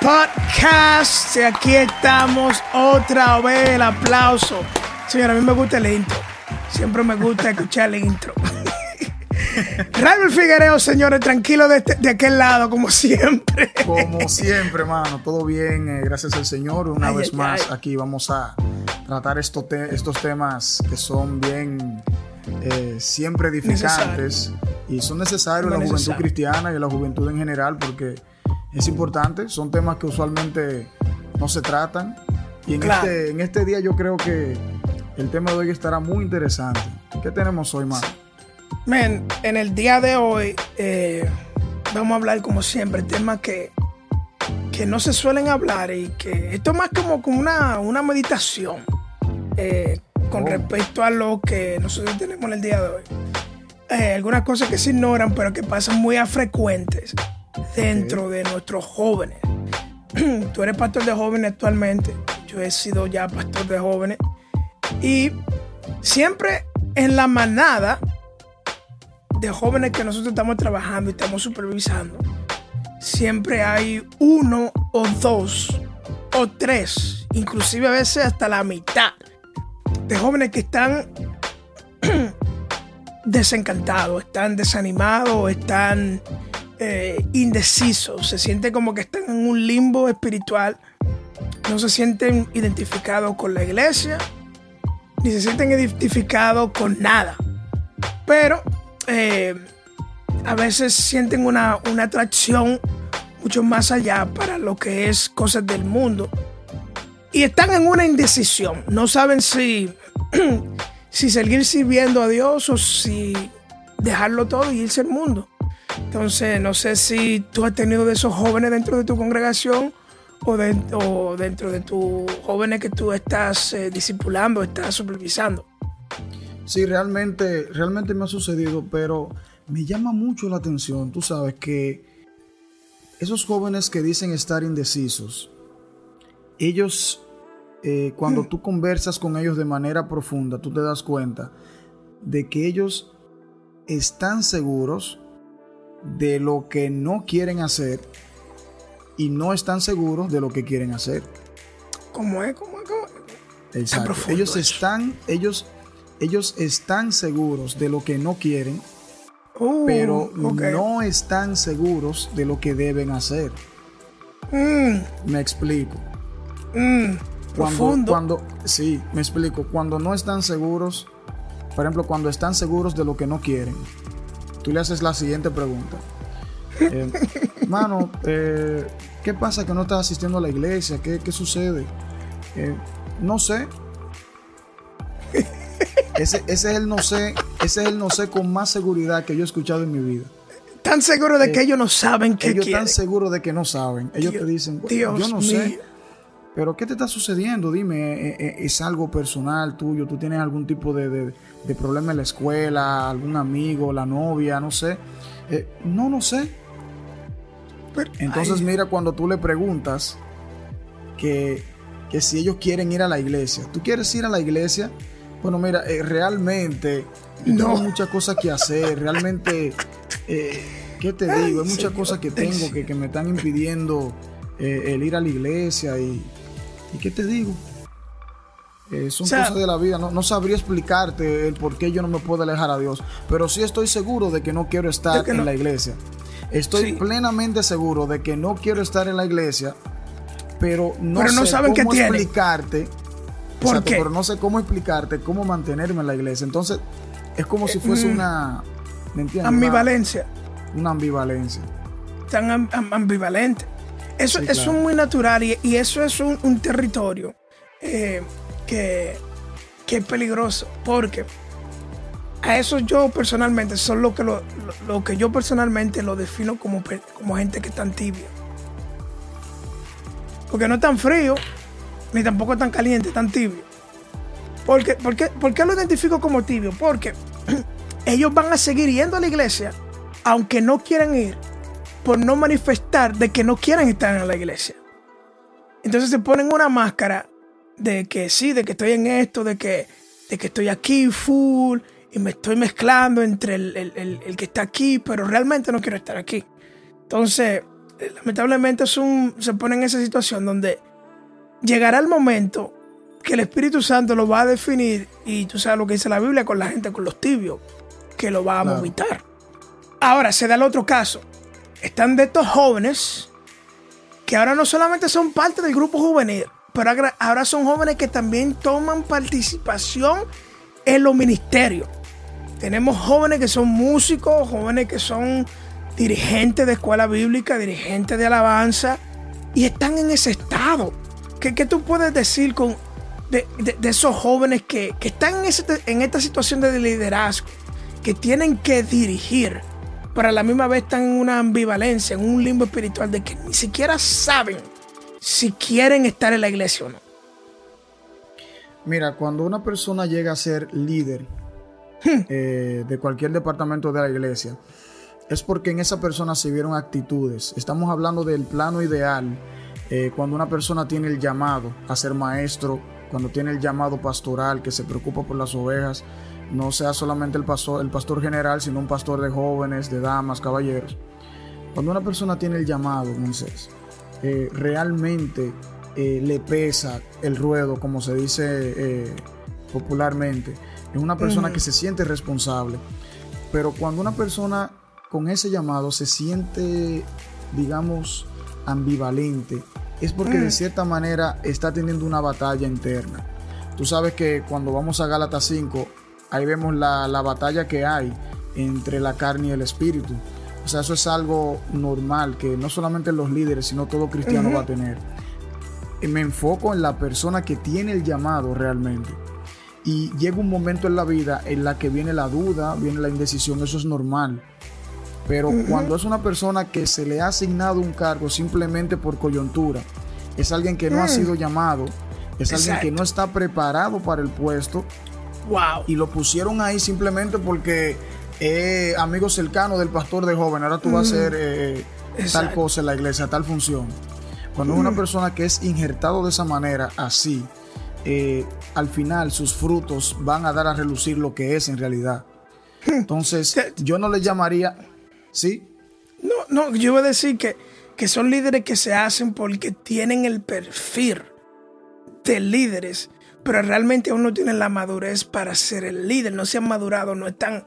Podcast. Y aquí estamos otra vez, el aplauso. Señora, a mí me gusta el intro. Siempre me gusta escuchar el intro. Raúl Figuereo, señores, tranquilo de, este- de aquel lado, como siempre. Como siempre, hermano, todo bien, eh, gracias al Señor. Una Ay, vez ay, más, ay. aquí vamos a tratar esto te- estos temas que son bien, eh, siempre edificantes y son necesarios en la juventud cristiana y en la juventud en general porque es importante. Son temas que usualmente no se tratan. Y en, Claro. este, en este día yo creo que el tema de hoy estará muy interesante. ¿Qué tenemos hoy, más? Men, en el día de hoy eh, vamos a hablar como siempre, temas que, que no se suelen hablar y que esto es más como, como una, una meditación eh, con Oh. respecto a lo que nosotros tenemos en el día de hoy. Eh, algunas cosas que se ignoran pero que pasan muy a frecuentes dentro de nuestros jóvenes. Tú eres pastor de jóvenes actualmente, yo he sido ya pastor de jóvenes. Y siempre en la manada de jóvenes que nosotros estamos trabajando y estamos supervisando, siempre hay uno o dos o tres, inclusive a veces hasta la mitad de jóvenes que están desencantados, están desanimados, están eh, indecisos, se sienten como que están en un limbo espiritual, no se sienten identificados con la iglesia, ni se sienten identificados con nada. Pero eh, a veces sienten una, una atracción mucho más allá para lo que es cosas del mundo. Y están en una indecisión. No saben si, si seguir sirviendo a Dios o si dejarlo todo y irse al mundo. Entonces, no sé si tú has tenido de esos jóvenes dentro de tu congregación o, de- o dentro de tus jóvenes que tú estás eh, discipulando, estás supervisando. Sí, realmente, realmente me ha sucedido, pero me llama mucho la atención, tú sabes, que esos jóvenes que dicen estar indecisos, ellos, eh, cuando tú conversas con ellos de manera profunda, tú te das cuenta de que ellos están seguros de lo que no quieren hacer y no están seguros de lo que quieren hacer. ¿Cómo es? ¿Cómo es? ¿Cómo es? Exacto. Ellos eso. están, ellos, ellos están seguros de lo que no quieren, Uh, pero no están seguros de lo que deben hacer. Mm, Me explico. mm, Cuando, profundo. cuando, sí, me explico. Cuando no están seguros, por ejemplo, cuando están seguros de lo que no quieren, tú le haces la siguiente pregunta. Eh, mano, eh, ¿qué pasa que no estás asistiendo a la iglesia? ¿Qué, qué sucede? Eh, no sé. Ese, ese es el no sé, ese es el no sé con más seguridad que yo he escuchado en mi vida. Tan seguro de que ellos no saben qué eh, Ellos quieren. están seguros de que no saben. Ellos Dios- te dicen, Dios yo no mío. sé. Pero ¿qué te está sucediendo? Dime, ¿eh, eh, ¿es algo personal tuyo? ¿Tú tienes algún tipo de, de- de problema en la escuela? ¿Algún amigo, la novia? No sé. Eh, no, no sé. Entonces ay, mira cuando tú le preguntas que, que si ellos quieren ir a la iglesia. ¿Tú quieres ir a la iglesia? Bueno, mira, eh, realmente No. tengo muchas cosas que hacer. Realmente, eh, ¿qué te digo? Hay muchas cosas que tengo que, que me están impidiendo eh, el ir a la iglesia. ¿Y, ¿y qué te digo? Eh, son O sea- cosas de la vida. No, no sabría explicarte el por qué yo no me puedo alejar a Dios. Pero sí estoy seguro de que no quiero estar en no. la iglesia. Estoy Sí. plenamente seguro de que no quiero estar en la iglesia, pero no Pero no sé saben cómo explicarte. ¿Por Exacto, qué? pero no sé cómo explicarte cómo mantenerme en la iglesia. Entonces, es como si fuese mm. una. ¿Me entiendes? ambivalencia. Una, una ambivalencia. Tan am- am- ambivalente. Eso, Sí, eso claro. es muy natural y, y eso es un, un territorio eh, que, que es peligroso porque a eso yo personalmente son lo que lo, lo- lo que yo personalmente lo defino como, como gente que están tibia porque no tan frío ni tampoco tan caliente, tan tibio. Porque, porque, ¿Por qué lo identifico como tibio? Porque ellos van a seguir yendo a la iglesia, aunque no quieran ir, por no manifestar de que no quieren estar en la iglesia. Entonces se ponen una máscara de que sí, de que estoy en esto, de que, de que estoy aquí full y me estoy mezclando entre el, que está aquí, pero realmente no quiero estar aquí. Entonces, lamentablemente es un, se pone en esa situación donde llegará el momento que el Espíritu Santo lo va a definir y tú sabes lo que dice la Biblia con la gente, con los tibios, que lo va a vomitar. Ahora se da el otro caso. Están de estos jóvenes que ahora no solamente son parte del grupo juvenil, pero ahora son jóvenes que también toman participación en los ministerios. Tenemos jóvenes que son músicos, jóvenes que son dirigentes de escuela bíblica, dirigentes de alabanza, y están en ese estado. ¿Qué, tú puedes decir con, de, esos jóvenes que, están en, en esta situación de liderazgo, que tienen que dirigir, pero a la misma vez están en una ambivalencia, en un limbo espiritual de que ni siquiera saben si quieren estar en la iglesia o no? Mira, cuando una persona llega a ser líder hmm. eh, de cualquier departamento de la iglesia, es porque en esa persona se vieron actitudes. Estamos hablando del plano ideal, eh, cuando una persona tiene el llamado a ser maestro, cuando tiene el llamado pastoral, que se preocupa por las ovejas, no sea solamente el pastor, el pastor general, sino un pastor de jóvenes, de damas, caballeros. Cuando una persona tiene el llamado, Moisés, eh, realmente eh, le pesa el ruedo, como se dice eh, popularmente. Es una persona que se siente responsable. Pero cuando una persona con ese llamado se siente, digamos, ambivalente, es porque de cierta manera está teniendo una batalla interna. Tú sabes que cuando vamos a Gálatas 5, ahí vemos la, la batalla que hay entre la carne y el espíritu. O sea, eso es algo normal que no solamente los líderes, sino todo cristiano va a tener. Y me enfoco en la persona que tiene el llamado realmente. Y llega un momento en la vida en la que viene la duda, viene la indecisión, eso es normal. Pero cuando es una persona que se le ha asignado un cargo simplemente por coyuntura, es alguien que no ha mm. sido llamado, es alguien que no está preparado para el puesto. Wow. Y lo pusieron ahí simplemente porque eh, amigo cercano del pastor de joven, ahora tú vas a hacer eh, tal cosa en la iglesia, tal función. Cuando es una persona que es injertado de esa manera, así, eh, al final sus frutos van a dar a relucir lo que es en realidad. Entonces, yo no le llamaría, ¿sí? No, no, yo voy a decir que, que son líderes que se hacen porque tienen el perfil de líderes, pero realmente aún no tienen la madurez para ser el líder, no se han madurado, no están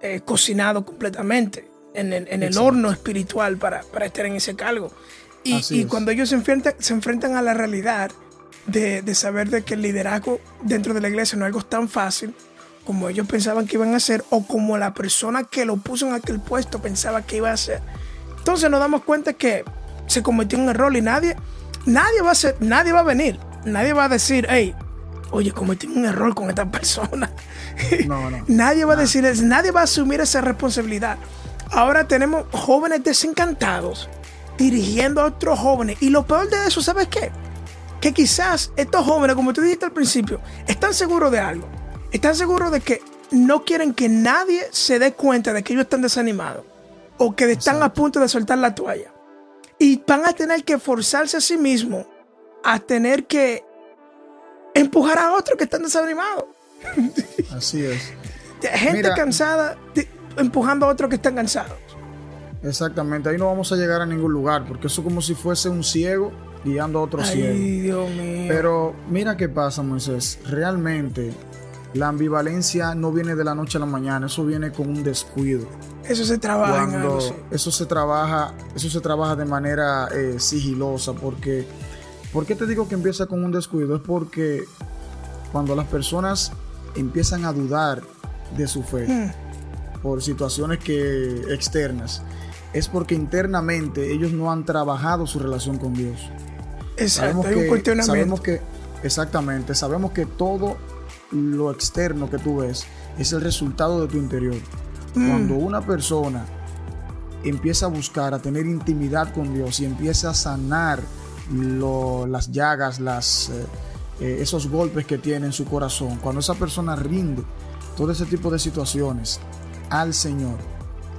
eh, cocinado completamente en el, horno espiritual para, estar en ese cargo. Y, cuando ellos se enfrentan, se enfrentan a la realidad de, saber de que el liderazgo dentro de la iglesia no es algo tan fácil como ellos pensaban que iban a hacer o como la persona que lo puso en aquel puesto pensaba que iba a hacer. Entonces nos damos cuenta que se cometió un error y nadie, nadie va a ser, nadie va a venir, nadie va a decir, hey, oye, cometí un error con esta persona. No, no. nadie va a decir eso, nadie va a asumir esa responsabilidad. Ahora tenemos jóvenes desencantados dirigiendo a otros jóvenes. Y lo peor de eso, ¿sabes qué? Que quizás estos jóvenes, como tú dijiste al principio, están seguros de algo. Están seguros de que no quieren que nadie se dé cuenta de que ellos están desanimados o que están a punto de soltar la toalla. Y van a tener que forzarse a sí mismos a tener que empujar a otros que están desanimados. Así es. Gente cansada empujando a otros que están cansados. Exactamente, ahí no vamos a llegar a ningún lugar, porque eso es como si fuese un ciego guiando a otro ciego. Dios mío. Pero mira qué pasa, Moisés. Realmente la ambivalencia no viene de la noche a la mañana, eso viene con un descuido. Eso se trabaja. eso se trabaja, eso se trabaja de manera eh, sigilosa, porque ¿Por qué te digo que empieza con un descuido? Es porque cuando las personas empiezan a dudar de su fe hmm. por situaciones que externas, es porque internamente ellos no han trabajado su relación con Dios. Exacto, sabemos que, un cuestionamiento. Sabemos que, exactamente, sabemos que todo lo externo que tú ves es el resultado de tu interior. Hmm. Cuando una persona empieza a buscar, a tener intimidad con Dios y empieza a sanar las llagas, las, eh, eh, esos golpes que tiene en su corazón, cuando esa persona rinde todo ese tipo de situaciones al Señor,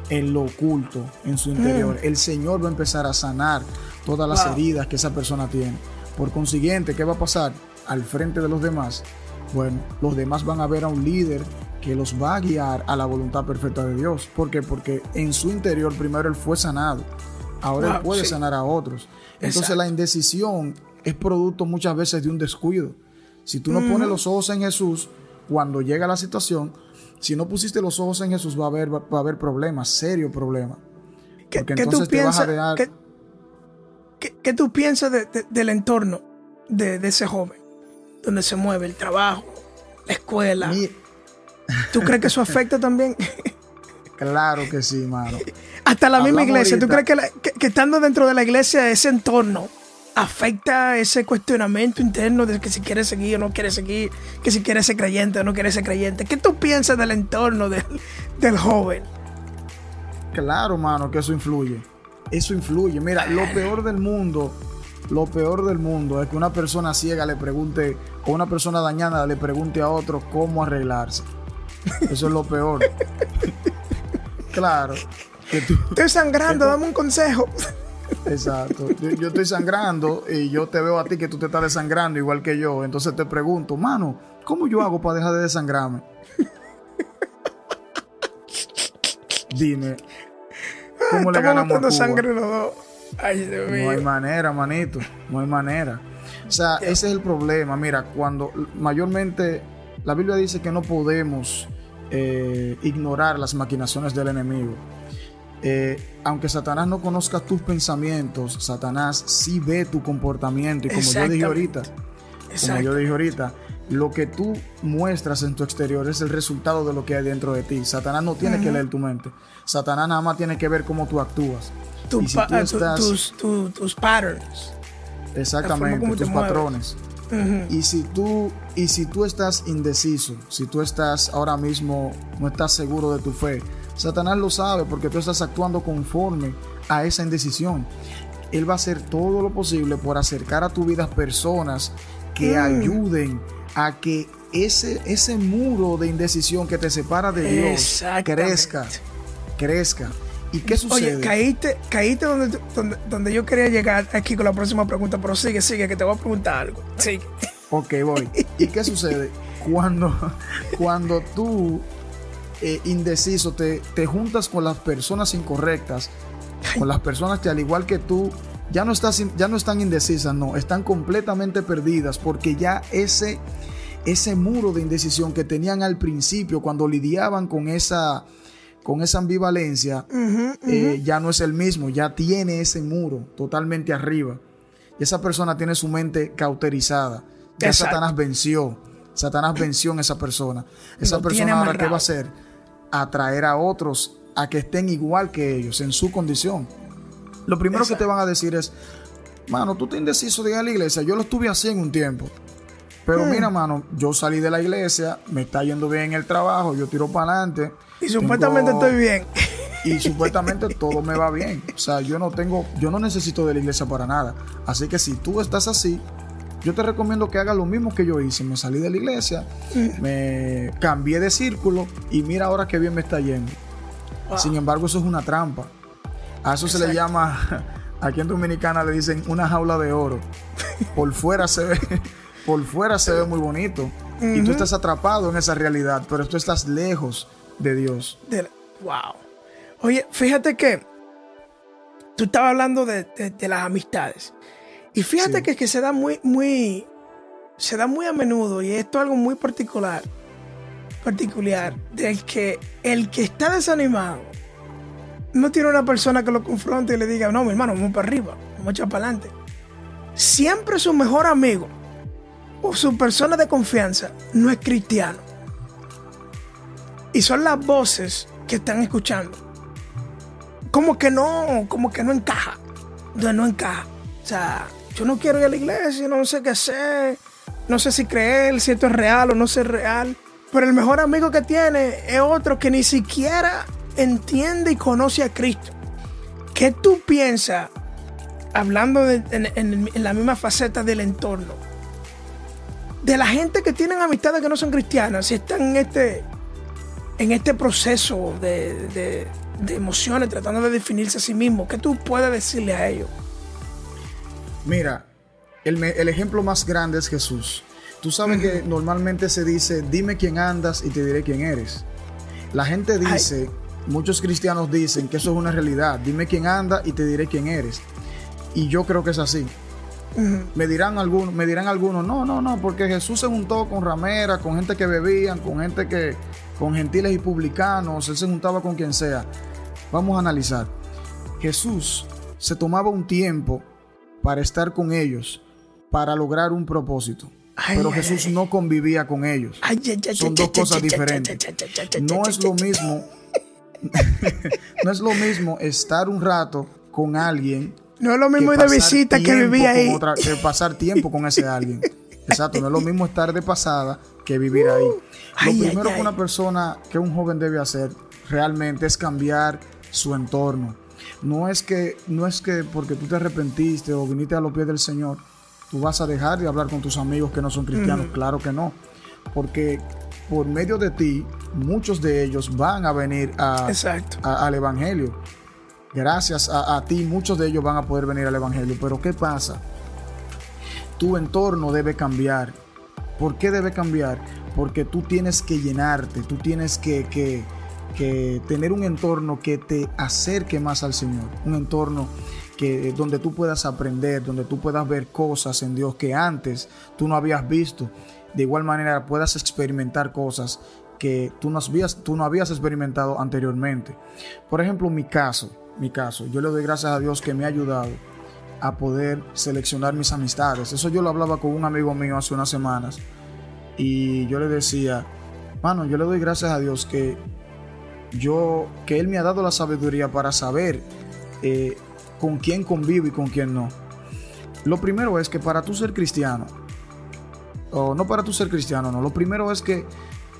en lo oculto, en su interior, mm. el Señor va a empezar a sanar todas las heridas que esa persona tiene. Por consiguiente, ¿qué va a pasar? Al frente de los demás, bueno, los demás van a ver a un líder que los va a guiar a la voluntad perfecta de Dios. ¿Por qué? Porque en su interior primero él fue sanado. Ahora él puede sanar a otros. Entonces la indecisión es producto muchas veces de un descuido. Si tú no pones los ojos en Jesús, cuando llega la situación, si no pusiste los ojos en Jesús, va a haber, va a haber problemas, serio problema. ¿Qué, tú piensas, ¿qué, tú piensas del entorno de, ese joven? Donde se mueve el trabajo, la escuela. ¿Tú crees que eso afecta también? claro que sí, mano. Hasta la misma iglesia. ¿Tú crees que, estando dentro de la iglesia, ese entorno afecta ese cuestionamiento interno de que si quiere seguir o no quiere seguir, que si quiere ser creyente o no quiere ser creyente? ¿Qué tú piensas del entorno del, del joven? Claro, mano, que eso influye. Eso influye. Mira, lo peor del mundo, lo peor del mundo es que una persona ciega le pregunte, o una persona dañada le pregunte a otro cómo arreglarse. Eso es lo peor. claro. Estoy sangrando, dame un consejo. Exacto. Yo, estoy sangrando y yo te veo a ti que tú te estás desangrando igual que yo. Entonces te pregunto, mano, ¿cómo yo hago para dejar de desangrarme? Dime. ¿Cómo le ganamos a sangre los dos. Ay, Dios no hay manera, manito. No hay manera. O sea, ese es el problema. Mira, cuando mayormente la Biblia dice que no podemos eh, ignorar las maquinaciones del enemigo. Eh, aunque Satanás no conozca tus pensamientos, Satanás sí ve tu comportamiento. Y como yo dije ahorita, como yo dije ahorita, lo que tú muestras en tu exterior es el resultado de lo que hay dentro de ti. Satanás no tiene que leer tu mente. Satanás nada más tiene que ver cómo tú actúas. tus, tus patterns. Exactamente, tus patrones. Y si tú y si tú estás indeciso, si tú estás ahora mismo no estás seguro de tu fe, Satanás lo sabe porque tú estás actuando conforme a esa indecisión. Él va a hacer todo lo posible por acercar a tu vida personas que mm. ayuden a que ese, ese muro de indecisión que te separa de Dios crezca, crezca. ¿Y qué sucede? Oye, caíste, caíste donde, donde, donde, yo quería llegar aquí con la próxima pregunta, pero sigue, sigue, que te voy a preguntar algo. Sigue. Ok, voy. ¿Y qué sucede? Cuando, cuando tú, eh, indeciso, te, te juntas con las personas incorrectas, con las personas que al igual que tú, ya no, estás, ya no están indecisas, no, están completamente perdidas porque ya ese, ese muro de indecisión que tenían al principio cuando lidiaban con esa con esa ambivalencia, eh, ya no es el mismo, ya tiene ese muro totalmente arriba. Y esa persona tiene su mente cauterizada. Ya Satanás venció. Satanás venció en esa persona. Esa persona ahora qué va a hacer? Atraer a otros a que estén igual que ellos, en su condición. Lo primero que te van a decir es, mano, tú te indeciso de ir a la iglesia. Yo lo estuve así en un tiempo. Pero hmm. mira, mano, yo salí de la iglesia, me está yendo bien el trabajo, yo tiro para adelante y supuestamente estoy bien. Y supuestamente todo me va bien. O sea, yo no tengo, yo no necesito de la iglesia para nada. Así que si tú estás así, yo te recomiendo que hagas lo mismo que yo hice. Me salí de la iglesia, me cambié de círculo y mira ahora qué bien me está yendo. Sin embargo, eso es una trampa. A eso se le llama, aquí en Dominicana le dicen una jaula de oro. Por fuera se ve, por fuera se ve muy bonito. Y tú estás atrapado en esa realidad, pero tú estás lejos de Dios. wow. Oye, fíjate que tú estabas hablando de, las amistades. Y fíjate que, que se da muy, muy, se da muy a menudo, y esto es algo muy particular, particular, del que el que está desanimado no tiene una persona que lo confronte y le diga, no, mi hermano, vamos para arriba, vamos a echar para adelante. Siempre su mejor amigo o su persona de confianza no es cristiano. Y son las voces que están escuchando. Como que no, como que no encaja. No, no encaja. O sea, yo no quiero ir a la iglesia, no sé qué hacer. No sé si creer, si esto es real o no es real. Pero el mejor amigo que tiene es otro que ni siquiera entiende y conoce a Cristo. ¿Qué tú piensas hablando en, la misma faceta del entorno, de la gente que tienen amistades que no son cristianas, si están en este, en este proceso de, emociones, tratando de definirse a sí mismos, ¿qué tú puedes decirle a ellos? Mira, el, ejemplo más grande es Jesús. Tú sabes que normalmente se dice, dime quién andas y te diré quién eres. La gente dice, muchos cristianos dicen que eso es una realidad, dime quién anda y te diré quién eres. Y yo creo que es así. Me dirán algunos, me dirán algunos, no, no, no, porque Jesús se juntó con rameras, con gente que bebían, con gente que, con gentiles y publicanos, él se juntaba con quien sea. Vamos a analizar. Jesús se tomaba un tiempo para estar con ellos, para lograr un propósito. pero Jesús no convivía con ellos. Son dos cosas diferentes. No es lo mismo. no es lo mismo estar un rato con alguien no es lo mismo ir de visita que vivir ahí. que pasar tiempo con ese alguien. Exacto, no es lo mismo estar de pasada que vivir ahí. Lo primero que una persona, que un joven debe hacer realmente es cambiar su entorno. No es que, no es que porque tú te arrepentiste o viniste a los pies del Señor, tú vas a dejar de hablar con tus amigos que no son cristianos. Claro que no. Porque por medio de ti, muchos de ellos van a venir al Evangelio gracias a, ti muchos de ellos van a poder venir al Evangelio. Pero ¿qué pasa? Tu entorno debe cambiar. ¿Por qué debe cambiar? Porque tú tienes que llenarte, tú tienes que, que, que tener un entorno que te acerque más al Señor. Un entorno que, donde tú puedas aprender, donde tú puedas ver cosas en Dios que antes tú no habías visto. De igual manera puedas experimentar cosas que tú no habías, tú no habías experimentado anteriormente. Por ejemplo, mi caso mi caso. Yo le doy gracias a Dios que me ha ayudado a poder seleccionar mis amistades. Eso yo lo hablaba con un amigo mío hace unas semanas y yo le decía, mano, yo le doy gracias a Dios que yo, que Él me ha dado la sabiduría para saber eh, con quién convivo y con quién no. Lo primero es que para tú ser cristiano, o no para tú ser cristiano, no, lo primero es que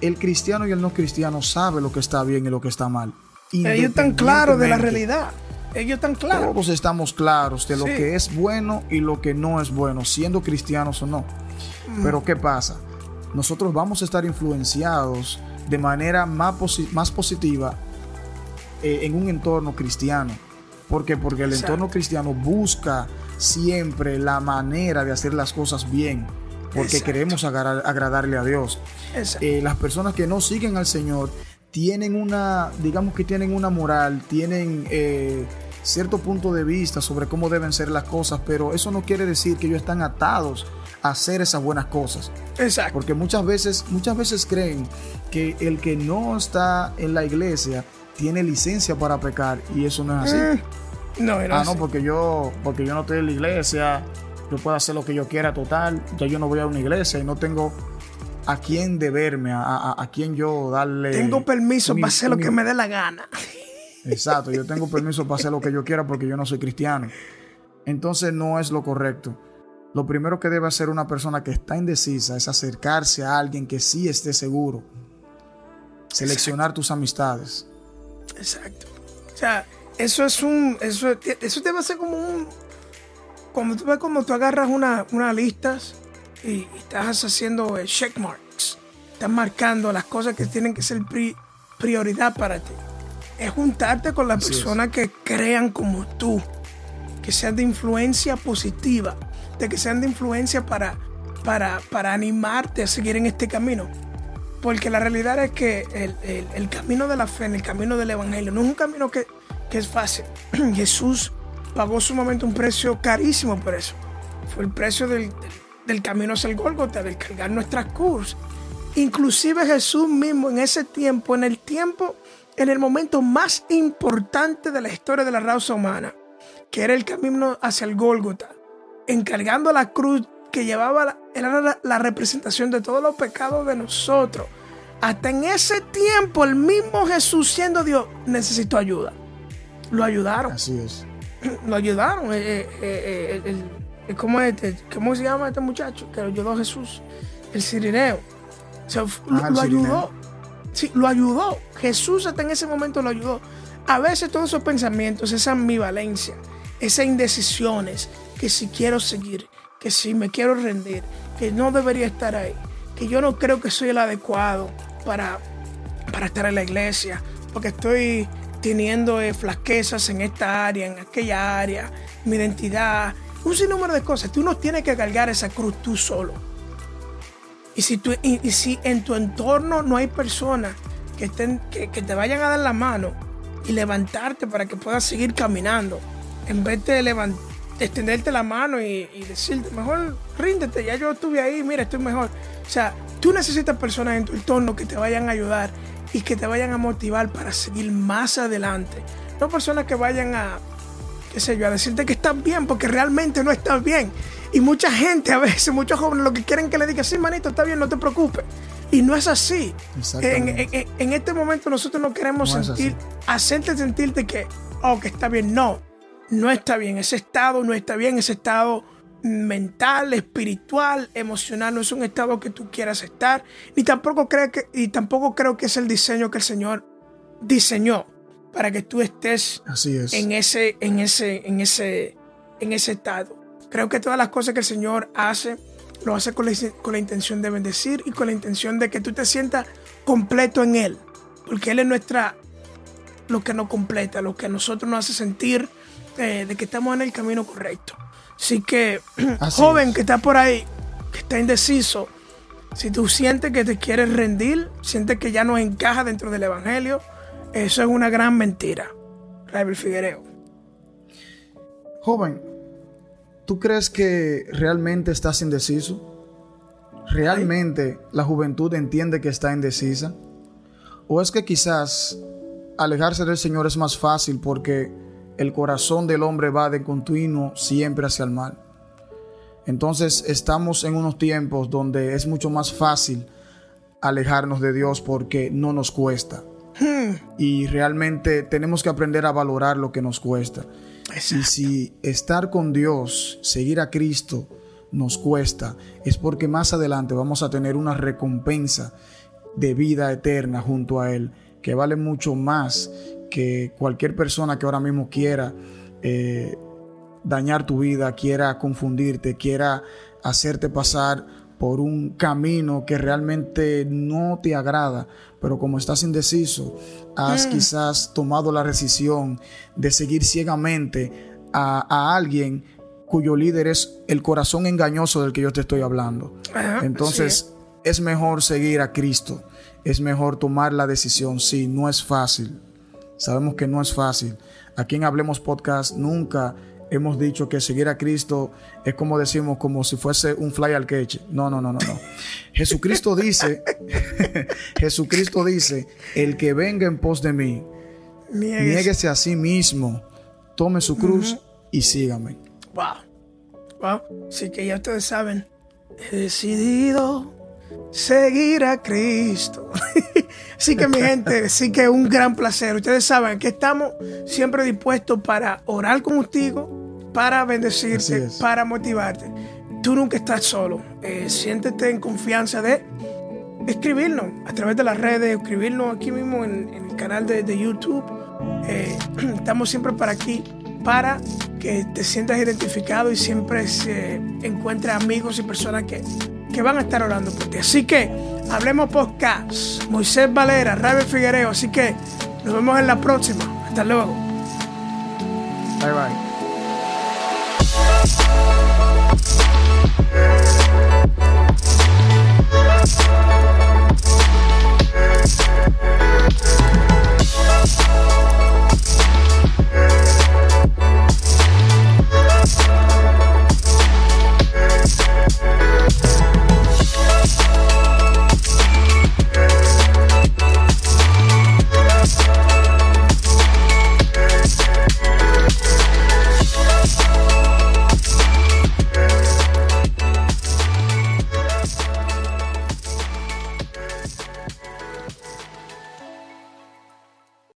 el cristiano y el no cristiano sabe lo que está bien y lo que está mal. Ellos están claros de la realidad. Ellos están claros. Todos estamos claros de lo que es bueno y lo que no es bueno, siendo cristianos o no. Mm. Pero ¿qué pasa? Nosotros vamos a estar influenciados de manera más, más positiva eh, en un entorno cristiano. ¿Por qué? Porque el entorno cristiano busca siempre la manera de hacer las cosas bien. Porque queremos agradarle a Dios. Eh, las personas que no siguen al Señor tienen una, digamos que tienen una moral, tienen eh, cierto punto de vista sobre cómo deben ser las cosas, pero eso no quiere decir que ellos están atados hacer esas buenas cosas. Exacto. Porque muchas veces, muchas veces creen que el que no está en la iglesia tiene licencia para pecar y eso no es así. Mm, no, no, ah, no, porque yo, porque yo no estoy en la iglesia, yo puedo hacer lo que yo quiera total, ya yo no voy a una iglesia y no tengo a quién deberme, a, a, quién yo darle. Tengo permiso para hacer lo que me dé la gana. Exacto, yo tengo permiso para hacer lo que yo quiera porque yo no soy cristiano. Entonces no es lo correcto. Lo primero que debe hacer una persona que está indecisa es acercarse a alguien que sí esté seguro. Seleccionar tus amistades. Exacto. O sea, eso es un. Eso, eso debe ser como un. Como tú ves, como tú agarras una, una listas y, estás haciendo check marks. Estás marcando las cosas que tienen que ser prioridad para ti. Es juntarte con las personas que crean como tú, que sean de influencia positiva, de que sean de influencia para, para, para animarte a seguir en este camino. Porque la realidad es que el, camino de la fe, el camino del Evangelio, no es un camino que, es fácil. Jesús pagó sumamente un precio carísimo por eso. Fue el precio del, del camino hacia el Gólgota, del cargar nuestras cruz. Inclusive Jesús mismo en ese tiempo, en el tiempo, en el momento más importante de la historia de la raza humana, que era el camino hacia el Gólgota, encargando la cruz que llevaba la, era la, representación de todos los pecados de nosotros. Hasta en ese tiempo, el mismo Jesús, siendo Dios, necesitó ayuda. Lo ayudaron. Así es. Lo ayudaron. Eh, eh, eh, el, ¿Cómo, este, ¿Cómo se llama este muchacho? Que lo ayudó a Jesús. El sirineo. Ah, lo, ayudó. Sí, lo ayudó. Jesús hasta en ese momento lo ayudó. A veces todos esos pensamientos, esa ambivalencia, esas indecisiones, que si quiero seguir, que si me quiero rendir, que no debería estar ahí, que yo no creo que soy el adecuado para, para estar en la iglesia, porque estoy teniendo eh, flaquezas en esta área, en aquella área, mi identidad, un sinnúmero de cosas. Tú no tienes que cargar esa cruz tú solo. Y si, tú, y, si en tu entorno no hay personas que, que, te vayan a dar la mano y levantarte para que puedas seguir caminando, en vez de extenderte la mano y, y, decirte, mejor ríndete, ya yo estuve ahí, mira, estoy mejor. O sea, tú necesitas personas en tu entorno que te vayan a ayudar y que te vayan a motivar para seguir más adelante. No personas que vayan a, qué sé yo, a decirte que estás bien porque realmente no estás bien. Y mucha gente a veces, muchos jóvenes lo que quieren que le diga, sí, manito, está bien, no te preocupes. Y no es así. En, en, este momento nosotros no queremos sentir, hacerte sentirte que, oh, que está bien. No, no está bien. Ese estado no está bien. Ese estado mental, espiritual, emocional, no es un estado que tú quieras estar. Ni tampoco creo que, y tampoco creo que es el diseño que el Señor diseñó para que tú estés Así es. en ese, en ese, en ese, en ese estado. Creo que todas las cosas que el Señor hace, lo hace con la, intención de bendecir y con la intención de que tú te sientas completo en Él. Porque Él es nuestra, lo que nos completa, lo que a nosotros nos hace sentir eh, de que estamos en el camino correcto. Así que, joven que está por ahí, que está indeciso, si tú sientes que te quieres rendir, sientes que ya no encaja dentro del Evangelio, eso es una gran mentira. Raibel Figuereo. Joven, ¿Tú crees que realmente estás indeciso? ¿Realmente la juventud entiende que está indecisa? ¿O es que quizás alejarse del Señor es más fácil porque el corazón del hombre va de continuo siempre hacia el mal? Entonces estamos en unos tiempos donde es mucho más fácil alejarnos de Dios porque no nos cuesta. Hmm. Y realmente tenemos que aprender a valorar lo que nos cuesta. Y si estar con Dios, seguir a Cristo, nos cuesta, es porque más adelante vamos a tener una recompensa de vida eterna junto a Él, que vale mucho más que cualquier persona que ahora mismo quiera eh, dañar tu vida, quiera confundirte, quiera hacerte pasar por un camino que realmente no te agrada, pero como estás indeciso, has mm. quizás tomado la decisión de seguir ciegamente a, alguien cuyo líder es el corazón engañoso del que yo te estoy hablando. Entonces, es mejor seguir a Cristo, es mejor tomar la decisión. Sí, no es fácil. Sabemos que no es fácil. Aquí en Hablemos Podcast nunca hemos dicho que seguir a Cristo es como decimos, como si fuese un fly al queche. No, no, no, no, no. Jesucristo dice, Jesucristo dice, el que venga en pos de mí, niéguese a sí mismo, tome su cruz y sígame. Wow. Wow. Así que ya ustedes saben, he decidido seguir a Cristo. Así que mi gente, sí que es un gran placer. Ustedes saben que estamos siempre dispuestos para orar contigo, para bendecirte, para motivarte. Tú nunca estás solo. Eh, siéntete en confianza de escribirnos a través de las redes, escribirnos aquí mismo en, el canal de, YouTube. Eh, estamos siempre para aquí para que te sientas identificado y siempre se encuentres amigos y personas que, que van a estar orando por ti. Así que hablemos podcast. Moisés Valera, Rabe Figuereo. Así que nos vemos en la próxima. Hasta luego. Bye bye.